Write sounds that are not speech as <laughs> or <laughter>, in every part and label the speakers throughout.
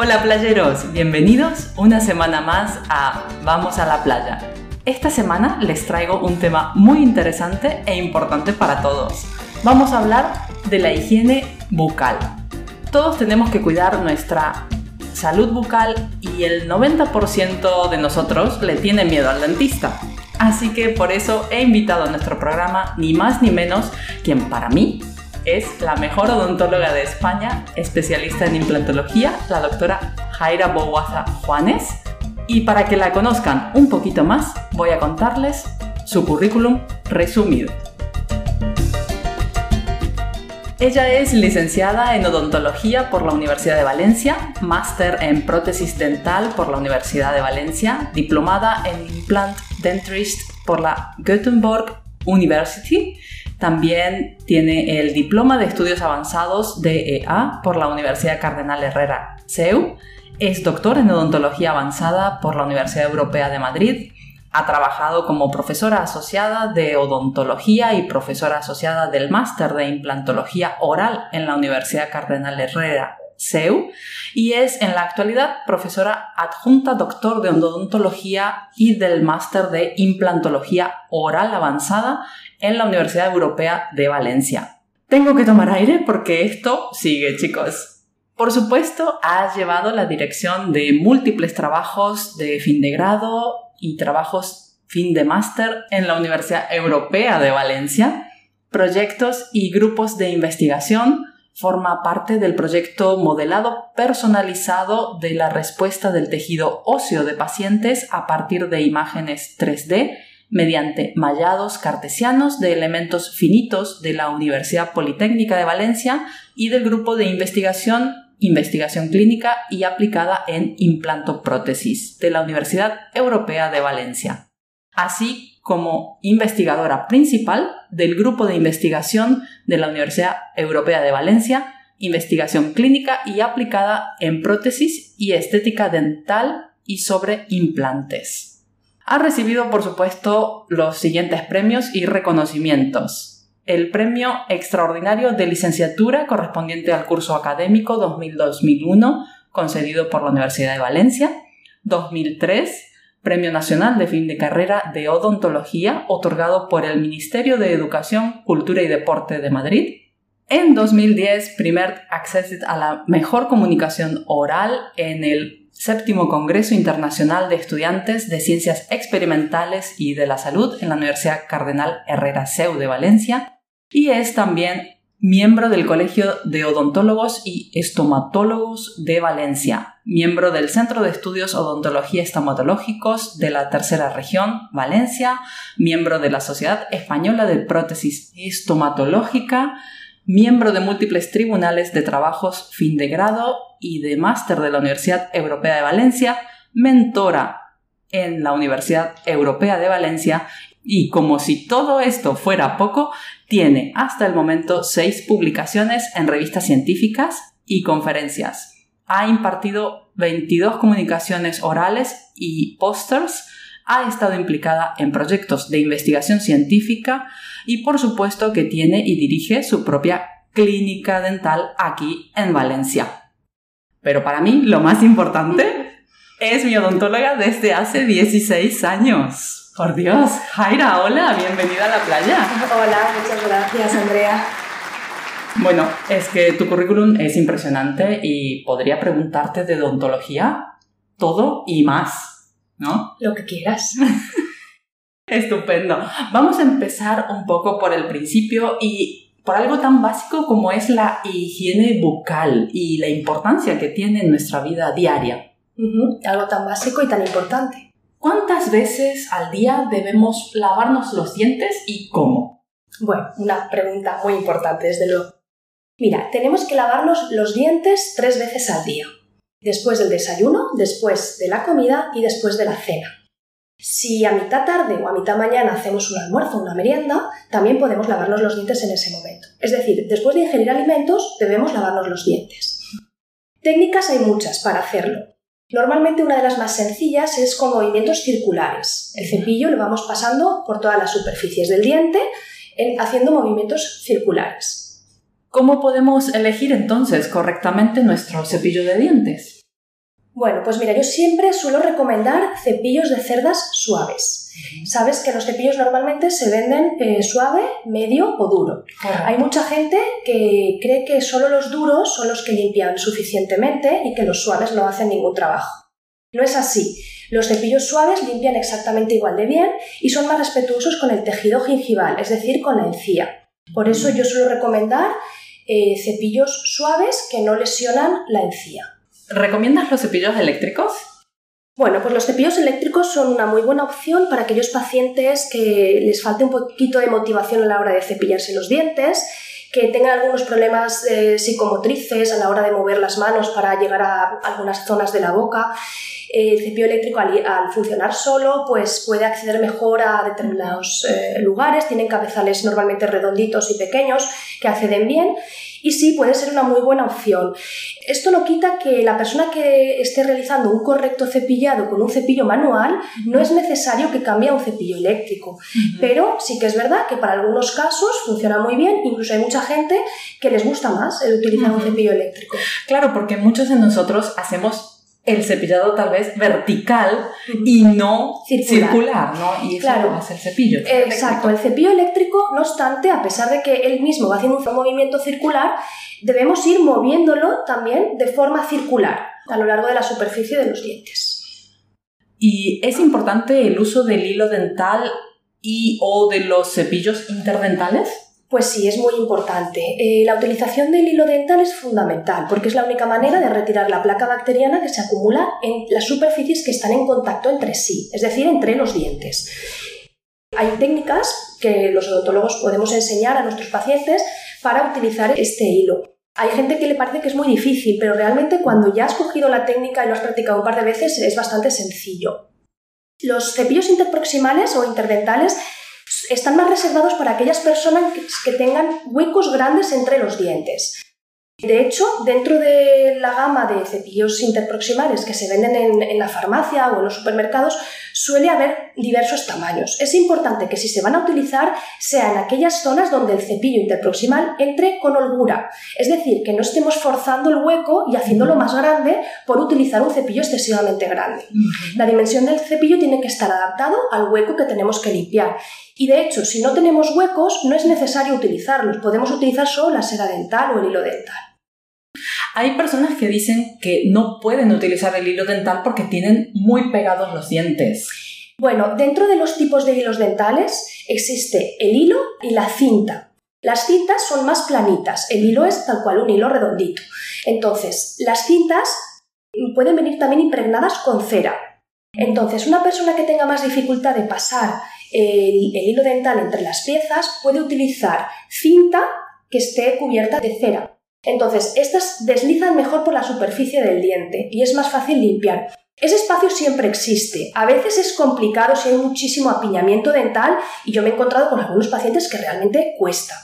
Speaker 1: Hola playeros, bienvenidos una semana más a Vamos a la playa. Esta semana les traigo un tema muy interesante e importante para todos. Vamos a hablar de la higiene bucal. Todos tenemos que cuidar nuestra salud bucal y el 90% de nosotros le tiene miedo al dentista. Así que por eso he invitado a nuestro programa ni más ni menos quien para mí es la mejor odontóloga de España, especialista en implantología, la doctora Jaira Boguaza Juanes. Y para que la conozcan un poquito más, voy a contarles su currículum resumido. Ella es licenciada en odontología por la Universidad de Valencia, máster en prótesis dental por la Universidad de Valencia, diplomada en implant dentist por la Göteborg University. También tiene el diploma de estudios avanzados DEA por la Universidad Cardenal Herrera CEU. Es doctor en odontología avanzada por la Universidad Europea de Madrid ha trabajado como profesora asociada de odontología y profesora asociada del máster de implantología oral en la Universidad Cardenal Herrera, CEU, y es en la actualidad profesora adjunta doctor de odontología y del máster de implantología oral avanzada en la Universidad Europea de Valencia. Tengo que tomar aire porque esto sigue, chicos. Por supuesto, ha llevado la dirección de múltiples trabajos de fin de grado y trabajos fin de máster en la Universidad Europea de Valencia, proyectos y grupos de investigación. Forma parte del proyecto Modelado Personalizado de la Respuesta del Tejido Óseo de Pacientes a partir de imágenes 3D mediante mallados cartesianos de elementos finitos de la Universidad Politécnica de Valencia y del grupo de investigación investigación clínica y aplicada en implantoprótesis de la Universidad Europea de Valencia, así como investigadora principal del grupo de investigación de la Universidad Europea de Valencia, investigación clínica y aplicada en prótesis y estética dental y sobre implantes. Ha recibido, por supuesto, los siguientes premios y reconocimientos el premio extraordinario de licenciatura correspondiente al curso académico 2000-2001 concedido por la Universidad de Valencia, 2003 Premio Nacional de Fin de Carrera de Odontología otorgado por el Ministerio de Educación, Cultura y Deporte de Madrid, en 2010 primer acceso a la mejor comunicación oral en el séptimo Congreso Internacional de Estudiantes de Ciencias Experimentales y de la Salud en la Universidad Cardenal Herrera CEU de Valencia, y es también miembro del Colegio de Odontólogos y Estomatólogos de Valencia, miembro del Centro de Estudios Odontología Estomatológicos de la Tercera Región, Valencia, miembro de la Sociedad Española de Prótesis Estomatológica, miembro de múltiples tribunales de trabajos fin de grado y de máster de la Universidad Europea de Valencia, mentora en la Universidad Europea de Valencia. Y como si todo esto fuera poco, tiene hasta el momento seis publicaciones en revistas científicas y conferencias. Ha impartido 22 comunicaciones orales y pósters. Ha estado implicada en proyectos de investigación científica y por supuesto que tiene y dirige su propia clínica dental aquí en Valencia. Pero para mí lo más importante <laughs> es mi odontóloga desde hace 16 años. Por Dios, Jaira, hola, bienvenida a la playa.
Speaker 2: Hola, muchas gracias, Andrea.
Speaker 1: Bueno, es que tu currículum es impresionante y podría preguntarte de odontología todo y más, ¿no?
Speaker 2: Lo que quieras. <laughs>
Speaker 1: Estupendo. Vamos a empezar un poco por el principio y por algo tan básico como es la higiene bucal y la importancia que tiene en nuestra vida diaria.
Speaker 2: Algo tan básico y tan importante.
Speaker 1: ¿Cuántas veces al día debemos lavarnos los dientes y cómo?
Speaker 2: Bueno, una pregunta muy importante, desde luego. Mira, tenemos que lavarnos los dientes tres veces al día. Después del desayuno, después de la comida y después de la cena. Si a mitad tarde o a mitad mañana hacemos un almuerzo o una merienda, también podemos lavarnos los dientes en ese momento. Es decir, después de ingerir alimentos, debemos lavarnos los dientes. Técnicas hay muchas para hacerlo. Normalmente una de las más sencillas es con movimientos circulares. El cepillo lo vamos pasando por todas las superficies del diente haciendo movimientos circulares.
Speaker 1: ¿Cómo podemos elegir entonces correctamente nuestro cepillo de dientes?
Speaker 2: Bueno, pues mira, yo siempre suelo recomendar cepillos de cerdas suaves. Sabes que los cepillos normalmente se venden eh, suave, medio o duro. Hay mucha gente que cree que solo los duros son los que limpian suficientemente y que los suaves no hacen ningún trabajo. No es así. Los cepillos suaves limpian exactamente igual de bien y son más respetuosos con el tejido gingival, es decir, con la encía. Por eso yo suelo recomendar eh, cepillos suaves que no lesionan la encía.
Speaker 1: ¿Recomiendas los cepillos eléctricos?
Speaker 2: Bueno, pues los cepillos eléctricos son una muy buena opción para aquellos pacientes que les falte un poquito de motivación a la hora de cepillarse los dientes, que tengan algunos problemas eh, psicomotrices a la hora de mover las manos para llegar a algunas zonas de la boca. El cepillo eléctrico al, funcionar solo pues puede acceder mejor a determinados eh, lugares, tienen cabezales normalmente redonditos y pequeños que acceden bien y sí puede ser una muy buena opción. Esto no quita que la persona que esté realizando un correcto cepillado con un cepillo manual no es necesario que cambie a un cepillo eléctrico, pero sí que es verdad que para algunos casos funciona muy bien, incluso hay mucha gente que les gusta más el utilizar un cepillo eléctrico.
Speaker 1: Claro, porque muchos de nosotros hacemos el cepillado tal vez vertical y no circular, ¿no? Y eso claro. hace el cepillo.
Speaker 2: Exacto, el cepillo eléctrico, no obstante, a pesar de que él mismo va haciendo un movimiento circular, debemos ir moviéndolo también de forma circular a lo largo de la superficie de los dientes.
Speaker 1: ¿Y es importante el uso del hilo dental y o de los cepillos interdentales?
Speaker 2: Pues sí, es muy importante. Eh, la utilización del hilo dental es fundamental porque es la única manera de retirar la placa bacteriana que se acumula en las superficies que están en contacto entre sí, es decir, entre los dientes. Hay técnicas que los odontólogos podemos enseñar a nuestros pacientes para utilizar este hilo. Hay gente que le parece que es muy difícil, pero realmente cuando ya has cogido la técnica y lo has practicado un par de veces es bastante sencillo. Los cepillos interproximales o interdentales están más reservados para aquellas personas que, tengan huecos grandes entre los dientes. De hecho, dentro de la gama de cepillos interproximales que se venden en, la farmacia o en los supermercados, suele haber diversos tamaños. Es importante que si se van a utilizar, sea en aquellas zonas donde el cepillo interproximal entre con holgura. Es decir, que no estemos forzando el hueco y haciéndolo más grande por utilizar un cepillo excesivamente grande. La dimensión del cepillo tiene que estar adaptado al hueco que tenemos que limpiar. Y de hecho, si no tenemos huecos, no es necesario utilizarlos. Podemos utilizar solo la cera dental o el hilo dental.
Speaker 1: Hay personas que dicen que no pueden utilizar el hilo dental porque tienen muy pegados los dientes.
Speaker 2: Bueno, dentro de los tipos de hilos dentales existe el hilo y la cinta. Las cintas son más planitas, el hilo es tal cual un hilo redondito. Entonces, las cintas pueden venir también impregnadas con cera. Entonces, una persona que tenga más dificultad de pasar el, hilo dental entre las piezas puede utilizar cinta que esté cubierta de cera. Entonces, estas deslizan mejor por la superficie del diente y es más fácil limpiar. Ese espacio siempre existe. A veces es complicado si hay muchísimo apiñamiento dental y yo me he encontrado con algunos pacientes que realmente cuesta.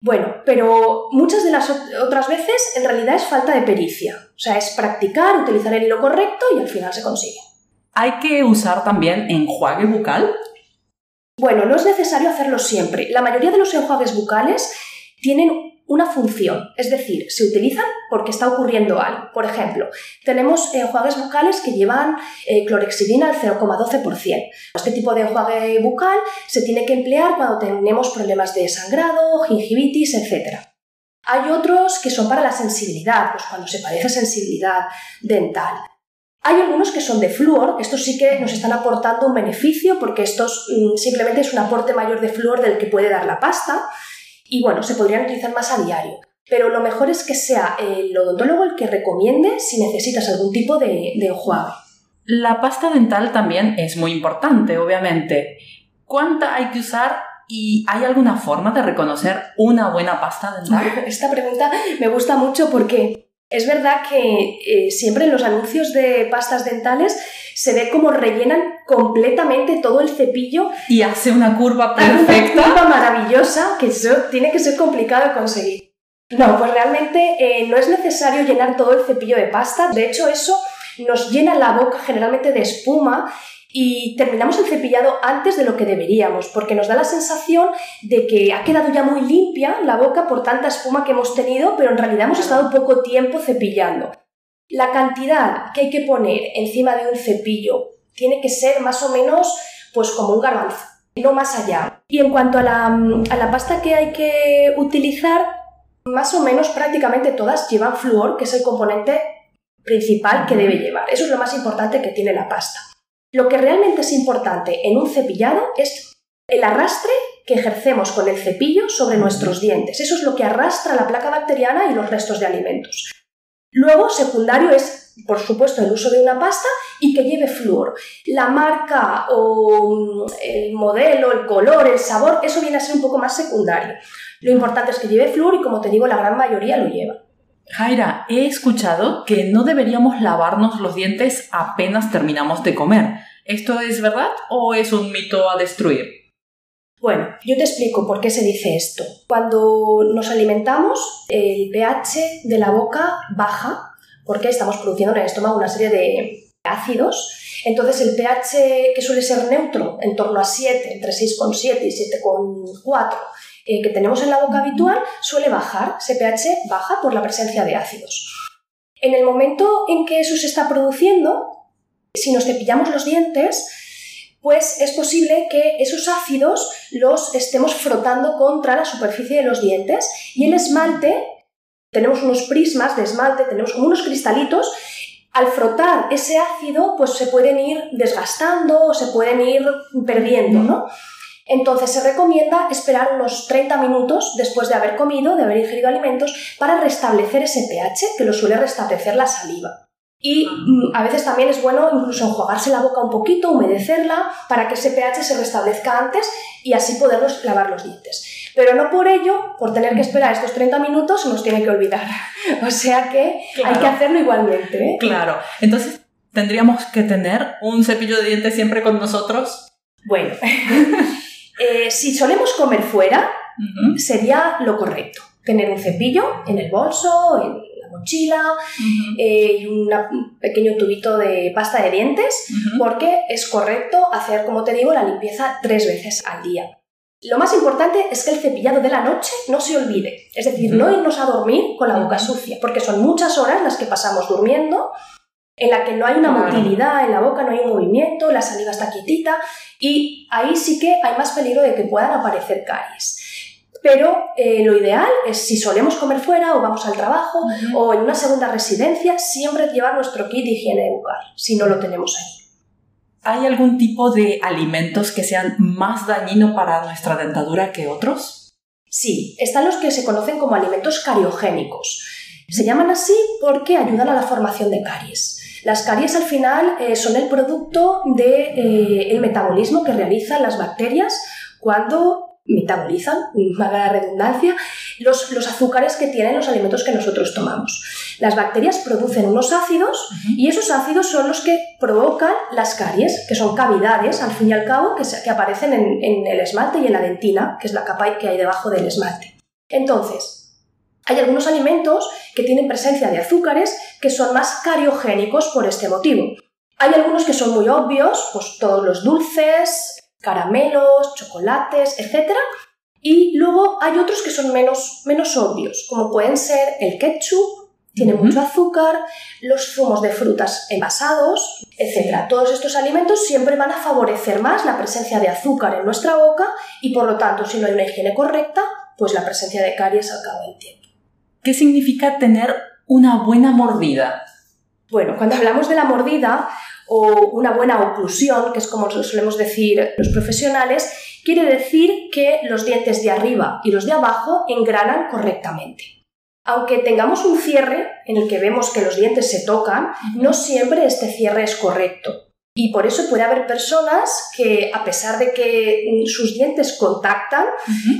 Speaker 2: Bueno, pero muchas de las otras veces en realidad es falta de pericia. O sea, es practicar, utilizar el hilo correcto y al final se consigue.
Speaker 1: ¿Hay que usar también enjuague bucal?
Speaker 2: Bueno, no es necesario hacerlo siempre. La mayoría de los enjuagues bucales tienen una función, es decir, se utilizan porque está ocurriendo algo. Por ejemplo, tenemos enjuagues bucales que llevan eh, clorexidina al 0,12%. Este tipo de enjuague bucal se tiene que emplear cuando tenemos problemas de sangrado, gingivitis, etc. Hay otros que son para la sensibilidad, pues cuando se padece sensibilidad dental. Hay algunos que son de flúor, estos sí que nos están aportando un beneficio porque estos mm, simplemente es un aporte mayor de flúor del que puede dar la pasta y bueno, se podrían utilizar más a diario. Pero lo mejor es que sea el odontólogo el que recomiende si necesitas algún tipo de, de enjuague.
Speaker 1: La pasta dental también es muy importante, obviamente. ¿Cuánta hay que usar y hay alguna forma de reconocer una buena pasta dental? <laughs>
Speaker 2: Esta pregunta me gusta mucho porque es verdad que eh, siempre en los anuncios de pastas dentales se ve como rellenan completamente todo el cepillo.
Speaker 1: Y hace una curva perfecta.
Speaker 2: Una curva maravillosa que eso tiene que ser complicado de conseguir. No, pues realmente eh, no es necesario llenar todo el cepillo de pasta. De hecho, eso nos llena la boca generalmente de espuma y terminamos el cepillado antes de lo que deberíamos, porque nos da la sensación de que ha quedado ya muy limpia la boca por tanta espuma que hemos tenido, pero en realidad hemos estado poco tiempo cepillando. La cantidad que hay que poner encima de un cepillo tiene que ser más o menos pues como un garbanzo, no más allá. Y en cuanto a la, a la pasta que hay que utilizar, más o menos prácticamente todas llevan flúor, que es el componente principal que debe llevar. Eso es lo más importante que tiene la pasta. Lo que realmente es importante en un cepillado es el arrastre que ejercemos con el cepillo sobre nuestros dientes. Eso es lo que arrastra la placa bacteriana y los restos de alimentos. Luego, secundario es, por supuesto, el uso de una pasta y que lleve flúor. La marca o mm, el modelo, el color, el sabor, eso viene a ser un poco más secundario. Lo importante es que lleve flúor y, como te digo, la gran mayoría lo lleva.
Speaker 1: Jaira, he escuchado que no deberíamos lavarnos los dientes apenas terminamos de comer. ¿Esto es verdad o es un mito a destruir?
Speaker 2: Bueno, yo te explico por qué se dice esto. Cuando nos alimentamos, el pH de la boca baja porque estamos produciendo en el estómago una serie de ácidos. Entonces el pH que suele ser neutro, en torno a 7, entre 6,7 y 7,4, eh, que tenemos en la boca habitual, suele bajar. Ese pH baja por la presencia de ácidos. En el momento en que eso se está produciendo, si nos cepillamos los dientes, pues es posible que esos ácidos los estemos frotando contra la superficie de los dientes y el esmalte, tenemos unos prismas de esmalte, tenemos como unos cristalitos, al frotar ese ácido pues se pueden ir desgastando o se pueden ir perdiendo, ¿no? Entonces se recomienda esperar unos 30 minutos después de haber comido, de haber ingerido alimentos, para restablecer ese pH que lo suele restablecer la saliva. Y mm, a veces también es bueno incluso enjuagarse la boca un poquito, humedecerla, para que ese pH se restablezca antes y así podernos lavar los dientes. Pero no por ello, por tener que esperar estos 30 minutos, nos tiene que olvidar. <laughs> O sea que hay que hacerlo igualmente. ¿eh?
Speaker 1: Claro. Entonces, ¿tendríamos que tener un cepillo de dientes siempre con nosotros?
Speaker 2: Bueno, <laughs> eh, si solemos comer fuera, sería lo correcto. Tener un cepillo en el bolso, en mochila eh, y un pequeño tubito de pasta de dientes, porque es correcto hacer, como te digo, la limpieza tres veces al día. Lo más importante es que el cepillado de la noche no se olvide, es decir, no irnos a dormir con la boca sucia, porque son muchas horas las que pasamos durmiendo, en la que no hay una motilidad en la boca, no hay un movimiento, la saliva está quietita y ahí sí que hay más peligro de que puedan aparecer caries. Pero eh, lo ideal es si solemos comer fuera o vamos al trabajo o en una segunda residencia, siempre llevar nuestro kit de higiene bucal, si no lo tenemos ahí.
Speaker 1: ¿Hay algún tipo de alimentos que sean más dañinos para nuestra dentadura que otros?
Speaker 2: Sí, están los que se conocen como alimentos cariogénicos. Se llaman así porque ayudan a la formación de caries. Las caries al final eh, son el producto del de, eh, metabolismo que realizan las bacterias cuando metabolizan, la redundancia, los, los, azúcares que tienen los alimentos que nosotros tomamos. Las bacterias producen unos ácidos y esos ácidos son los que provocan las caries, que son cavidades, al fin y al cabo, que, que aparecen en, en el esmalte y en la dentina, que es la capa que hay debajo del esmalte. Entonces, hay algunos alimentos que tienen presencia de azúcares que son más cariogénicos por este motivo. Hay algunos que son muy obvios, pues todos los dulces, caramelos, chocolates, etc. Y luego hay otros que son menos, menos obvios, como pueden ser el ketchup, tiene mucho azúcar, los zumos de frutas envasados, etc. Todos estos alimentos siempre van a favorecer más la presencia de azúcar en nuestra boca y por lo tanto, si no hay una higiene correcta, pues la presencia de caries al cabo del tiempo.
Speaker 1: ¿Qué significa tener una buena mordida?
Speaker 2: Bueno, cuando hablamos de la mordida, o una buena oclusión, que es como solemos decir los profesionales, quiere decir que los dientes de arriba y los de abajo engranan correctamente. Aunque tengamos un cierre en el que vemos que los dientes se tocan, no siempre este cierre es correcto. Y por eso puede haber personas que, a pesar de que sus dientes contactan,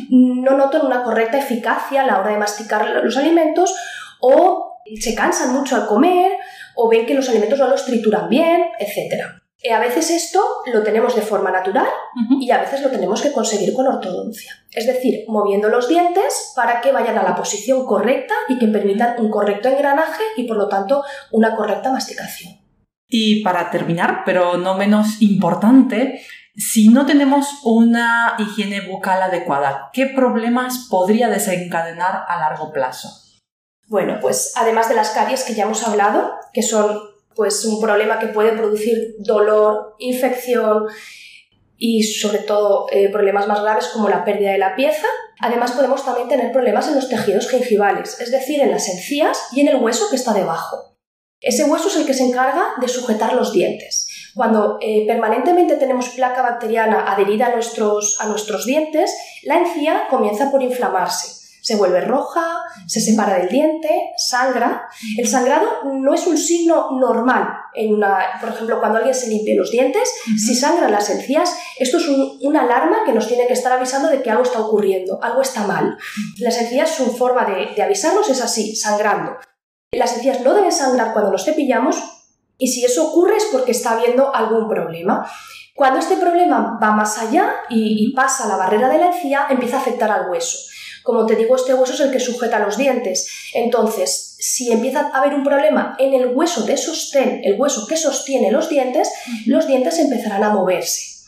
Speaker 2: no notan una correcta eficacia a la hora de masticar los alimentos o se cansan mucho al comer o ven que los alimentos no los trituran bien, etc. Eh, a veces esto lo tenemos de forma natural y a veces lo tenemos que conseguir con ortodoncia. Es decir, moviendo los dientes para que vayan a la posición correcta y que permitan un correcto engranaje y por lo tanto una correcta masticación.
Speaker 1: Y para terminar, pero no menos importante, si no tenemos una higiene bucal adecuada, ¿qué problemas podría desencadenar a largo plazo?
Speaker 2: Bueno, pues además de las caries que ya hemos hablado, que son pues un problema que puede producir dolor, infección y sobre todo eh, problemas más graves como la pérdida de la pieza. Además podemos también tener problemas en los tejidos gingivales, es decir, en las encías y en el hueso que está debajo. Ese hueso es el que se encarga de sujetar los dientes. Cuando eh, permanentemente tenemos placa bacteriana adherida a nuestros, a nuestros dientes, la encía comienza por inflamarse se vuelve roja, se separa del diente, sangra. El sangrado no es un signo normal. En una, por ejemplo, cuando alguien se limpia los dientes, si sangran las encías, esto es una alarma que nos tiene que estar avisando de que algo está ocurriendo, algo está mal. Las encías, su forma de, de avisarnos es así, sangrando. Las encías no deben sangrar cuando los cepillamos y si eso ocurre es porque está habiendo algún problema. Cuando este problema va más allá y, y pasa la barrera de la encía, empieza a afectar al hueso. Como te digo, este hueso es el que sujeta los dientes. Entonces, si empieza a haber un problema en el hueso de sostén, el hueso que sostiene los dientes, los dientes empezarán a moverse.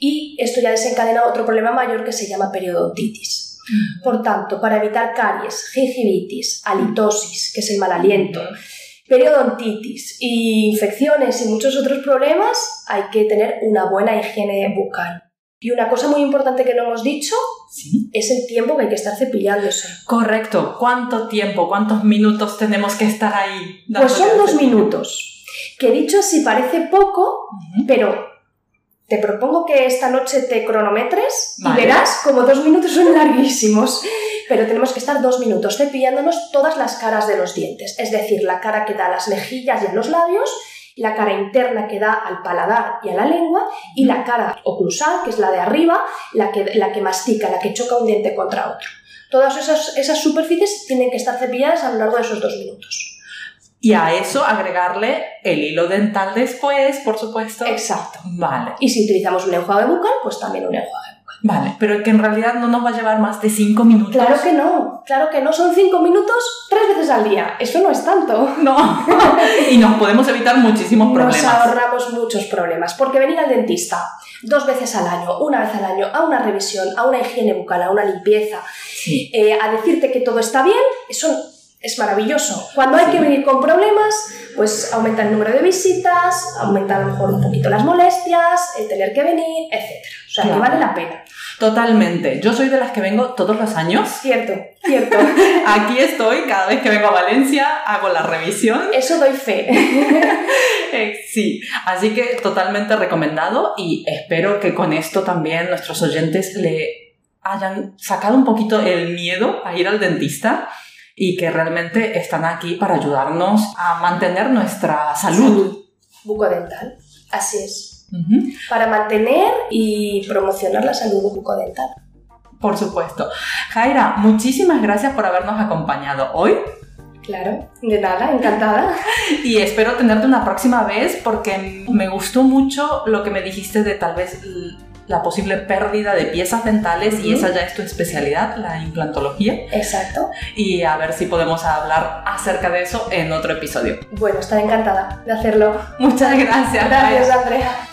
Speaker 2: Y esto ya desencadena otro problema mayor que se llama periodontitis. Por tanto, para evitar caries, gingivitis, halitosis, que es el mal aliento, periodontitis y infecciones y muchos otros problemas, hay que tener una buena higiene bucal. Y una cosa muy importante que no hemos dicho es el tiempo que hay que estar cepillándose.
Speaker 1: Correcto. ¿Cuánto tiempo, cuántos minutos tenemos que estar ahí?
Speaker 2: Pues son dos minutos. Que dicho así parece poco, pero te propongo que esta noche te cronometres y verás como dos minutos son larguísimos. Pero tenemos que estar dos minutos cepillándonos todas las caras de los dientes. Es decir, la cara que da a las mejillas y a los labios la cara interna que da al paladar y a la lengua, y la cara oclusal, que es la de arriba, la que, la que mastica, la que choca un diente contra otro. Todas esas, esas superficies tienen que estar cepilladas a lo largo de esos dos minutos.
Speaker 1: Y a eso agregarle el hilo dental después, por supuesto.
Speaker 2: Exacto.
Speaker 1: Vale.
Speaker 2: Y si utilizamos un enjuague bucal, pues también un enjuague bucal.
Speaker 1: Vale, pero que en realidad no nos va a llevar más de cinco minutos.
Speaker 2: Claro que no, claro que no, son cinco minutos tres veces al día. Eso no es tanto. <laughs>
Speaker 1: No. y nos podemos evitar muchísimos problemas.
Speaker 2: Nos ahorramos muchos problemas, porque venir al dentista dos veces al año, una vez al año, a una revisión, a una higiene bucal, a una limpieza, eh, a decirte que todo está bien, eso es maravilloso. Cuando hay que venir con problemas, pues aumenta el número de visitas, aumenta a lo mejor un poquito las molestias, el tener que venir, etc. O sea, que vale la pena.
Speaker 1: Totalmente. Yo soy de las que vengo todos los años.
Speaker 2: Cierto, cierto. <laughs>
Speaker 1: Aquí estoy, cada vez que vengo a Valencia hago la revisión.
Speaker 2: Eso doy fe. <laughs>
Speaker 1: Eh, sí, así que totalmente recomendado y espero que con esto también nuestros oyentes le hayan sacado un poquito el miedo a ir al dentista y que realmente están aquí para ayudarnos a mantener nuestra salud.
Speaker 2: Bucodental, así es. Para mantener y promocionar la salud bucodental.
Speaker 1: Por supuesto. Jaira, muchísimas gracias por habernos acompañado hoy.
Speaker 2: Claro, de nada, encantada. <laughs>
Speaker 1: Y espero tenerte una próxima vez porque me gustó mucho lo que me dijiste de tal vez la posible pérdida de piezas dentales y esa ya es tu especialidad, la implantología.
Speaker 2: Exacto.
Speaker 1: Y a ver si podemos hablar acerca de eso en otro episodio.
Speaker 2: Bueno, estaré encantada de hacerlo.
Speaker 1: Muchas gracias.
Speaker 2: Gracias, Andrea.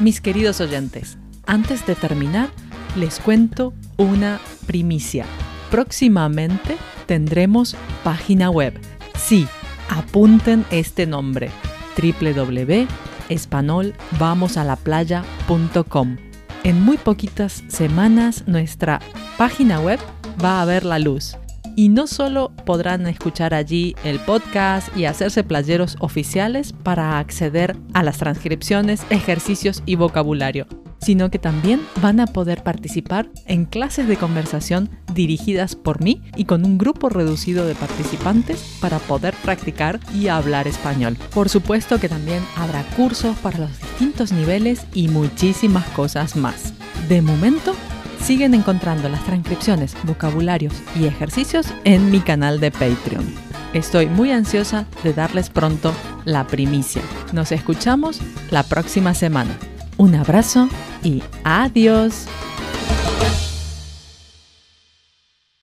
Speaker 3: Mis queridos oyentes, antes de terminar, les cuento una primicia. Próximamente tendremos página web. Sí, apunten este nombre www.espanolvamosalaplaya.com en muy poquitas semanas nuestra página web va a ver la luz. Y no solo podrán escuchar allí el podcast y hacerse playeros oficiales para acceder a las transcripciones, ejercicios y vocabulario, sino que también van a poder participar en clases de conversación dirigidas por mí y con un grupo reducido de participantes para poder practicar y hablar español. Por supuesto que también habrá cursos para los distintos niveles y muchísimas cosas más. De momento, siguen encontrando las transcripciones, vocabularios y ejercicios en mi canal de Patreon. Estoy muy ansiosa de darles pronto la primicia. Nos escuchamos la próxima semana. Un abrazo y adiós.